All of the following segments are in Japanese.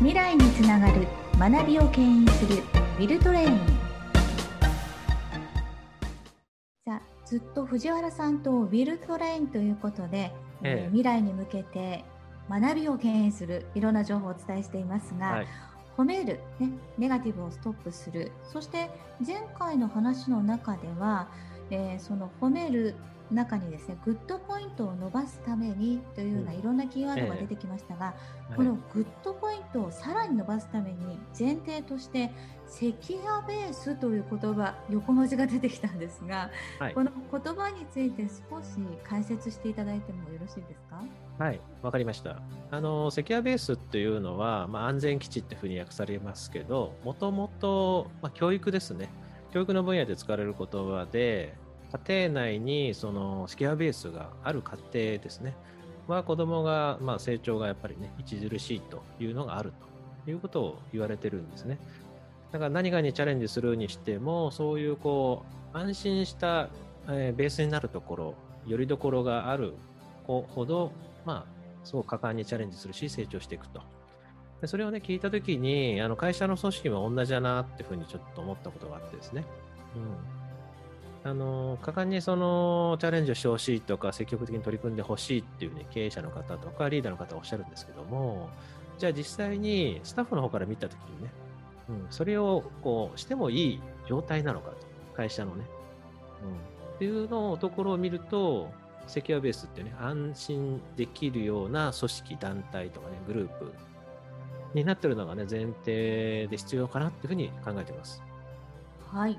未来につながる学びを牽引するウィルトレイン。さあずっと藤原さんとウィルトレインということで、ええ。未来に向けて学びを牽引するいろんな情報をお伝えしていますが、はい、褒める、ね、ネガティブをストップする。そして前回の話の中では、えー、その褒める中にですね good point を伸ばすためにというようないろんなキーワードが出てきましたが、うんえ。この good point をさらに伸ばすために前提として secure base という言葉横文字が出てきたんですが、はい、この言葉について少し解説していただいてもよろしいですか？はいわかりました。あの secure base っていうのは、まあ、安全基地っていうふうに訳されますけどもともと、まあ、教育ですね。教育の分野で使われる言葉で家庭内にその secure base がある家庭ですね、は子供が、まあ、成長がやっぱりね、著しいというのがあるということを言われてるんですね。だから何かにチャレンジするにしても、そういうこう、安心した、えー、ベースになるところ、よりどころがある子ほど、まあ、すごく果敢にチャレンジするし、成長していくと。でそれをね、聞いたときに、あの会社の組織も同じだなっていうふうにちょっと思ったことがあってですね。うんあの果敢にそのチャレンジをしてほしいとか積極的に取り組んでほしいっていうね経営者の方とかリーダーの方はおっしゃるんですけどもじゃあ実際にスタッフの方から見たときにね、うん、それをこうしてもいい状態なのかと会社のね、うん、っていうのところを見るとセキュアベースってね安心できるような組織団体とかねグループになってるのがね前提で必要かなっていうふうに考えてます。はい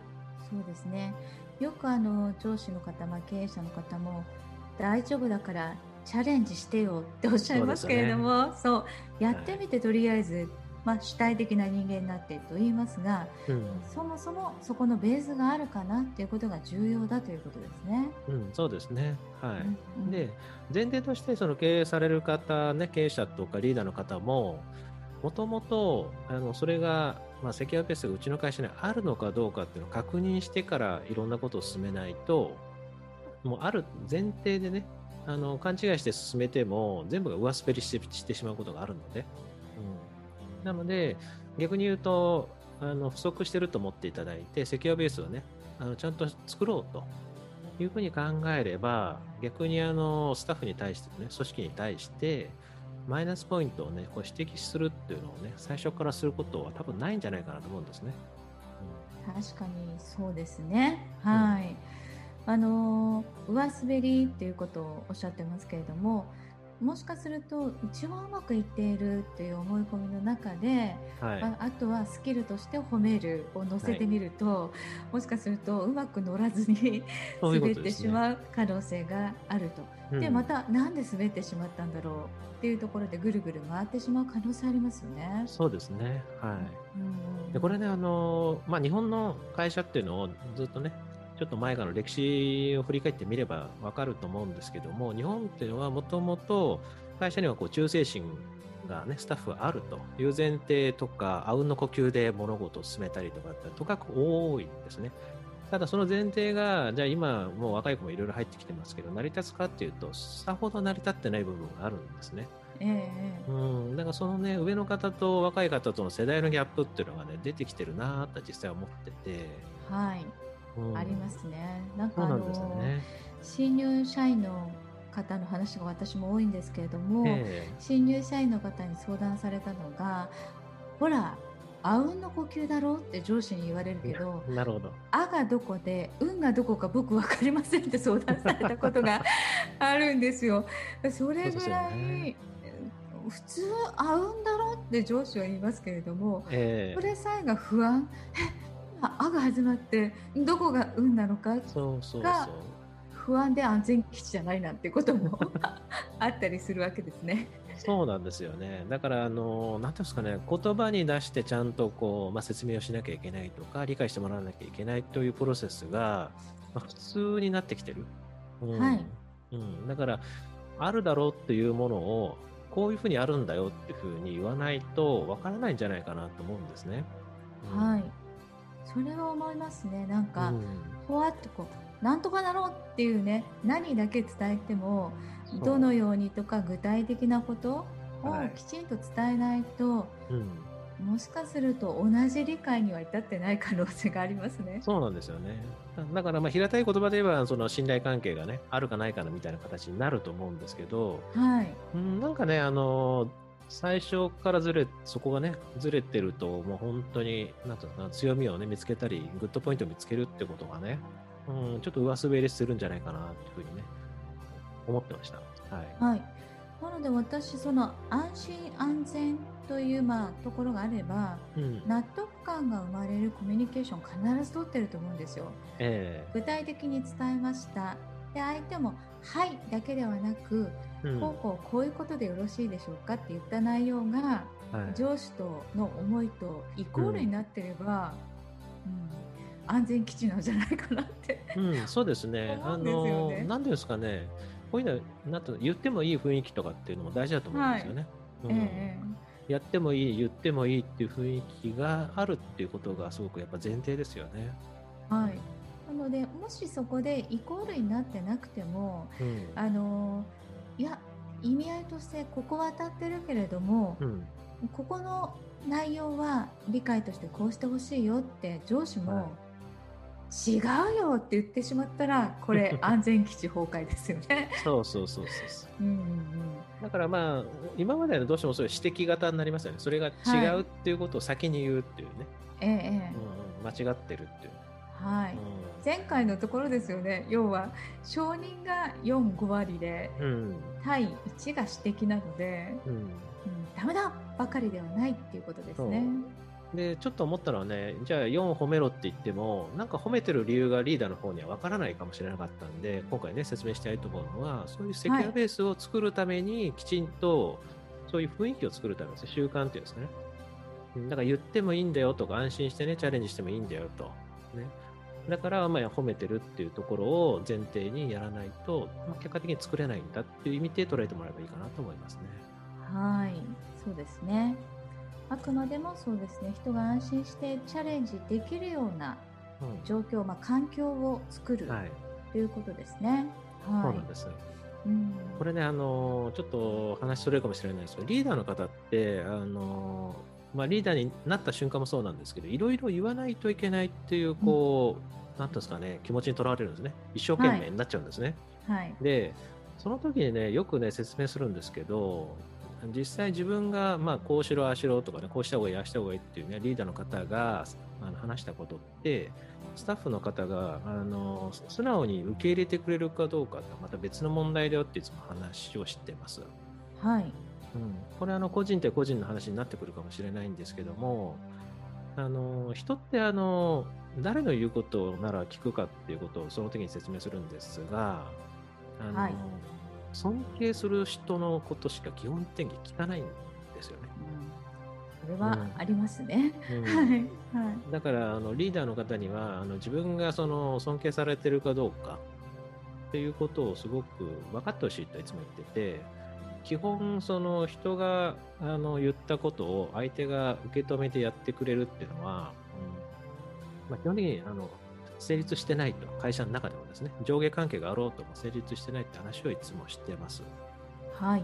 そうですねよくあの上司の方、まあ、経営者の方も大丈夫だからチャレンジしてよっておっしゃいますけれどもそう、ね。そう、やってみてとりあえず、はい、まあ、主体的な人間になってと言いますが、うん、そもそもそこのベースがあるかなっていうことが重要だということですね。うん、そうですね、はい、うんうん、で前提としてその経営される方、ね、経営者とかリーダーの方ももともとそれがまあ、セキュアベースがうちの会社にあるのかどうかっていうのを確認してからいろんなことを進めないと、もうある前提でね、あの勘違いして進めても全部が上滑りしてしまうことがあるので、うん、なので逆に言うとあの不足してると思っていただいてセキュアベースをねあのちゃんと作ろうと。いうふうに考えれば逆にあのスタッフに対してね組織に対してマイナスポイントをね、こう指摘するっていうのをね、最初からすることは多分ないんじゃないかなと思うんですね。うん、確かにそうですね。はい。うん、あの上滑りっていうことをおっしゃってますけれども、もしかすると一番うまくいっているっていう思い込みの中で、はい、ああとはスキルとして褒めるを乗せてみると、はい、もしかするとうまく乗らずに 滑ってしまう可能性があると。で、またなんで滑ってしまったんだろうっていうところでぐるぐる回ってしまう可能性ありますよね。そうですね。はい。うん、でこれねあのまあ日本の会社っていうのをずっとねちょっと前からの歴史を振り返ってみればわかると思うんですけども日本っていうのはもともと会社にはこう忠誠心がねスタッフがあるという前提とかあうんの呼吸で物事を進めたりとかってとかく多いんですね。ただその前提が、じゃあ今もう若い子もいろいろ入ってきてますけど、成り立つかっていうと、さほど成り立ってない部分があるんですね。ええー、うん、だからそのね、上の方と若い方との世代のギャップっていうのがね、出てきてるなと実際思ってて。はい。うん、ありますね。なんかあの、ね、新入社員の方の話が私も多いんですけれども、えー、新入社員の方に相談されたのが、ほら、あうんの呼吸だろうって上司に言われるけど、なるほど。あがどこで、運がどこか僕分かりませんって相談されたことが あるんですよ。それぐらい、ね、普通あうんだろうって上司は言いますけれども、えー、それさえが不安、え、あが始まってどこが運なのかが不安で安全基地じゃないなんてことも あったりするわけですね。そうなんですよね。だから、あの、なんていうんですかね、言葉に出してちゃんとこう、まあ、説明をしなきゃいけないとか、理解してもらわなきゃいけないというプロセスが、まあ、普通になってきてる。うん、はい。うん。だから、あるだろうっていうものを、こういうふうにあるんだよっていうふうに言わないと、わからないんじゃないかなと思うんですね。うん、はい。それは思いますね。なんか、うん、ほわっとこう、なんとかだろうっていうね、何だけ伝えても、どのようにとか具体的なこときちんと伝えないと、はい、もしかすると同じ理解には至ってない可能性がありますね。そうなんですよね。だからまあ平たい言葉で言えばその信頼関係がねあるかないかみたいな形になると思うんですけど、はい、うん、なんかねあの最初からずれそこがねずれてるともう本当になんていうのかな強みをね見つけたりグッドポイントを見つけるってことがね、うん、ちょっと上滑りするんじゃないかなっていうふうにね思ってました。はい、はい。なので私その安心安全というまあところがあれば、うん、納得感が生まれるコミュニケーション必ず取ってると思うんですよ。えー、具体的に伝えました。で相手も「はい」だけではなく、うん、こうこうこういうことでよろしいでしょうかって言った内容が、はい、上司との思いとイコールになってれば、うん、うん、安全基地なんじゃないかなって、うん、そうですね。あの何ですかね。こういうのなんと言ってもいい雰囲気とかっていうのも大事だと思うんですよね。はいうんえー、やってもいい言ってもいいっていう雰囲気があるっていうことがすごくやっぱ前提ですよね。はい、なのでもしそこでイコールになってなくても、うん、あのいや意味合いとしてここは当たってるけれども、うん、ここの内容は理解としてこうしてほしいよって上司も、はい。違うよって言ってしまったらこれ 安全基地崩壊ですよね。そうそうそうそうう。んうん、だからまあ今までのどうしてもそういう指摘型になりますよね。それが違うっていうことを先に言うっていうね、はい、ええ。うん、間違ってるっていうはい、うん、前回のところですよね要は承認が45割で、うん、対1が指摘なので、うんうん、ダメだばかりではないっていうことですね。で、ちょっと思ったのはね、じゃあ4褒めろって言っても、なんか褒めてる理由がリーダーの方にはわからないかもしれなかったんで、今回ね、説明したいと思うのは、そういうセキュアベースを作るために、きちんと、そういう雰囲気を作るためですね、習慣っていうんですかね。だから言ってもいいんだよとか、安心してね、チャレンジしてもいいんだよと。ね。だから、まあ、褒めてるっていうところを前提にやらないと、まあ、結果的に作れないんだっていう意味で捉えてもらえばいいかなと思いますね。はい、そうですね。あくまでもそうですね人が安心してチャレンジできるような状況、うん、まあ、環境を作る、はい、ということですね。はい、そうなんです、うん、これねあのちょっと話それるかもしれないですけどリーダーの方ってあの、まあ、リーダーになった瞬間もそうなんですけどいろいろ言わないといけないっていうこう、うん、なんですかね気持ちにとらわれるんですね一生懸命になっちゃうんですね。はい、でその時にねよくね説明するんですけど実際自分が、まあ、こうしろ、ああしろとかね、こうした方がいい、ああした方がいいっていうね、リーダーの方があの話したことって、スタッフの方があの素直に受け入れてくれるかどうかってまた別の問題だよっていつも話をしてます。はい。うん、これあの個人って個人の話になってくるかもしれないんですけども、あの人ってあの誰の言うことなら聞くかっていうことをその時に説明するんですが、あの、はい。尊敬する人のことしか基本的に聞かないんですよね。それはありますね。だからあのリーダーの方にはあの自分がその尊敬されてるかどうかっていうことをすごく分かってほしいといつも言ってて基本その人があの言ったことを相手が受け止めてやってくれるっていうのは、うんまあ、基本的にあの成立してないと、会社の中でもですね、上下関係があろうとも成立してないって話をいつもしてます。はい。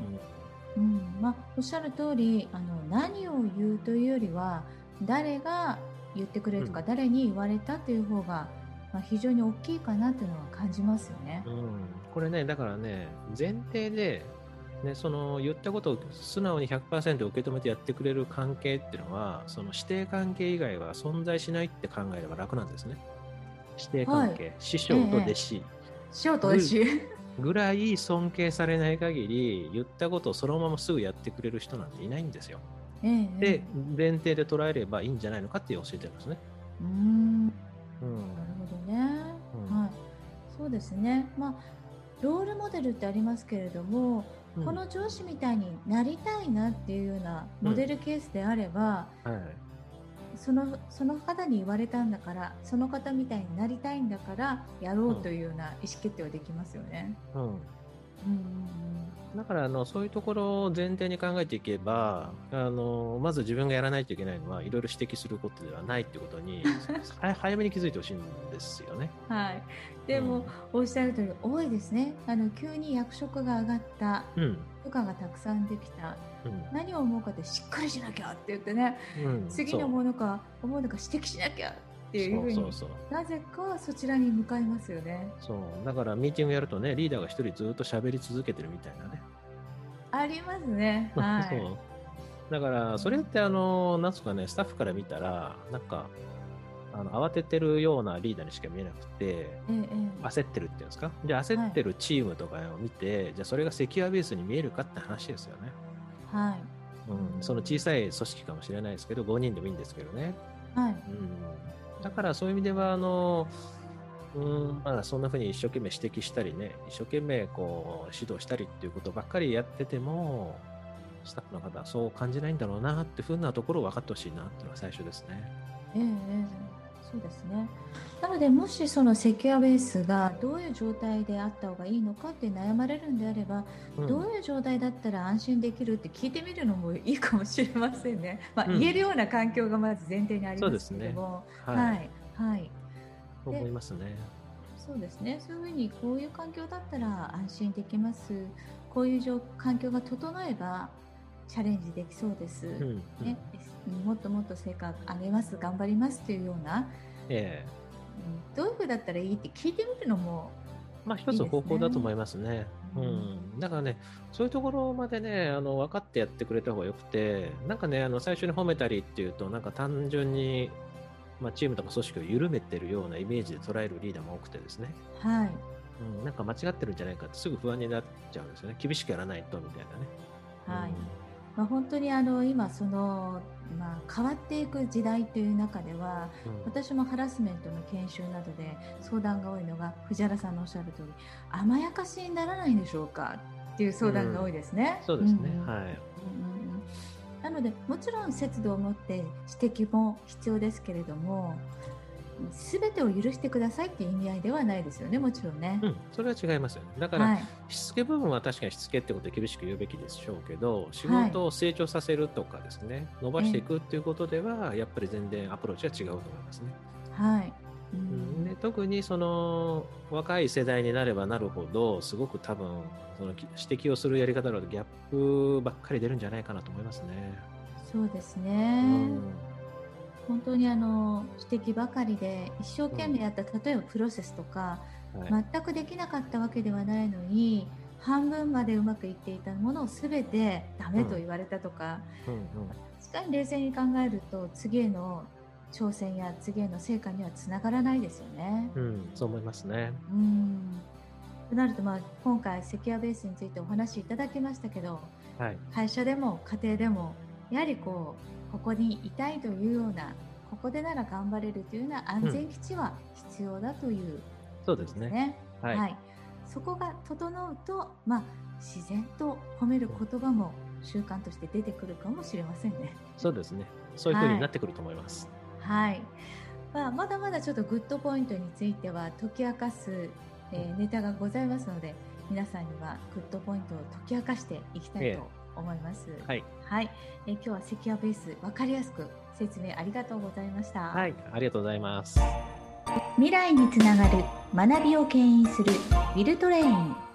うん、うん、まあ、おっしゃる通り、あの、何を言うというよりは、誰が言ってくれるとか、うん、誰に言われたという方が、まあ、非常に大きいかなというのは感じますよね。うん、これね、だからね、前提で、ね、その言ったことを素直に100%受け止めてやってくれる関係っていうのは、その師弟関係以外は存在しないって考えれば楽なんですね。師弟関係、はい、師匠と弟子、ええ、師匠と弟子。ぐらい尊敬されない限り言ったことをそのまますぐやってくれる人なんていないんですよ。ええ、で前提で捉えればいいんじゃないのかって教えてるんですね。うん。うん。なるほどね、うん、はい、そうですね、まあ、ロールモデルってありますけれども、うん、この上司みたいになりたいなっていうようなモデルケースであれば、はい。そのその方に言われたんだからその方みたいになりたいんだからやろうというような意思決定はできますよね。うん、うんだからあのそういうところを前提に考えていけばあのまず自分がやらないといけないのはいろいろ指摘することではないってことに 早めに気づいてほしいんですよね。はい、でも、うん、おっしゃる通り多いですね。あの急に役職が上がった、うん、部下がたくさんできた、うん、何を思うかってしっかりしなきゃって言ってね、うん、次のものか思うのか指摘しなきゃっていうふうになぜかそちらに向かいますよね。そう。だからミーティングやるとねリーダーが一人ずっと喋り続けてるみたいなね。ありますね。はい。だからそれってあのなんすかねスタッフから見たらなんかあの慌ててるようなリーダーにしか見えなくて、ええ、焦ってるっていうんですか？じゃあ焦ってるチームとかを見て、はい、じゃあそれがセキュアベースに見えるかって話ですよね。はい、うん、その小さい組織かもしれないですけど5人でもいいんですけどね。はい、うん、だからそういう意味ではあのうんまあ、そんなふうに一生懸命指摘したりね一生懸命こう指導したりっていうことばっかりやっててもスタッフの方はそう感じないんだろうなっていうふうなところを分かってほしいなっていうのが最初ですね。ええそうですね。なのでもしそのセキュアベースがどういう状態であった方がいいのかって悩まれるんであれば、うん、どういう状態だったら安心できるって聞いてみるのもいいかもしれませんね、まあ、言えるような環境がまず前提にありますけども、ね、はい、はい、思いますね。そうですね。そういうふうにこういう環境だったら安心できます。こういう環境が整えばチャレンジできそうです、うん、ね、もっともっと成果上げます頑張りますというような、えー、どういうふうだったらいいって聞いてみるのもまあ、一つ方法だと思いますね。うん、だからね、そういうところまでね、あの分かってやってくれた方がよくて、なんかね、あの最初に褒めたりっていうと、なんか単純に、まあ、チームとか組織を緩めてるようなイメージで捉えるリーダーも多くてですね。はい。うん、なんか間違ってるんじゃないかってすぐ不安になっちゃうんですよね。厳しくやらないとみたいなね。はい。うんまあ、本当にあの今その、まあ、変わっていく時代という中では、うん、私もハラスメントの研修などで相談が多いのが藤原さんのおっしゃる通り甘やかしにならないんでしょうか？っていう相談が多いですね。うん、そうですね、うん、はい、うん。なのでもちろん節度を持って指摘も必要ですけれども全てを許してくださいっていう意味合いではないですよね、もちろんね。うん、それは違いますよね。だから、はい、しつけ部分は確かにしつけってことで厳しく言うべきでしょうけど、仕事を成長させるとかですね、はい、伸ばしていくっていうことでは、やっぱり全然アプローチは違うと思いますね。はい。うん、で特にその若い世代になればなるほどすごく多分その指摘をするやり方だとギャップばっかり出るんじゃないかなと思いますね。そうですね、うん本当にあの指摘ばかりで一生懸命やった、例えばプロセスとか、はい、全くできなかったわけではないのに半分までうまくいっていたものを全てダメと言われたとか、うん。うんうん、確かに冷静に考えると次への挑戦や次への成果にはつながらないですよね。うん、そう思いますね。うん。となると、まあ、今回セキュアベースについてお話しいただきましたけど、はい、会社でも家庭でもやはりこうここにいたいというようなここでなら頑張れるというような安全基地は必要だという、ねうん、そうですね、はい、はい、そこが整うと、まあ、自然と褒める言葉も習慣として出てくるかもしれませんね。そうですね。そういうふうになってくると思います。はい、はい、まあ、まだまだちょっと good point については解き明かす、えー、ネタがございますので皆さんには good point を解き明かしていきたいと思います。はい、はい、えー、今日は secure base 分かりやすく説明ありがとうございました。はい、ありがとうございます。未来につながる学びを牽引するウィルトレイン。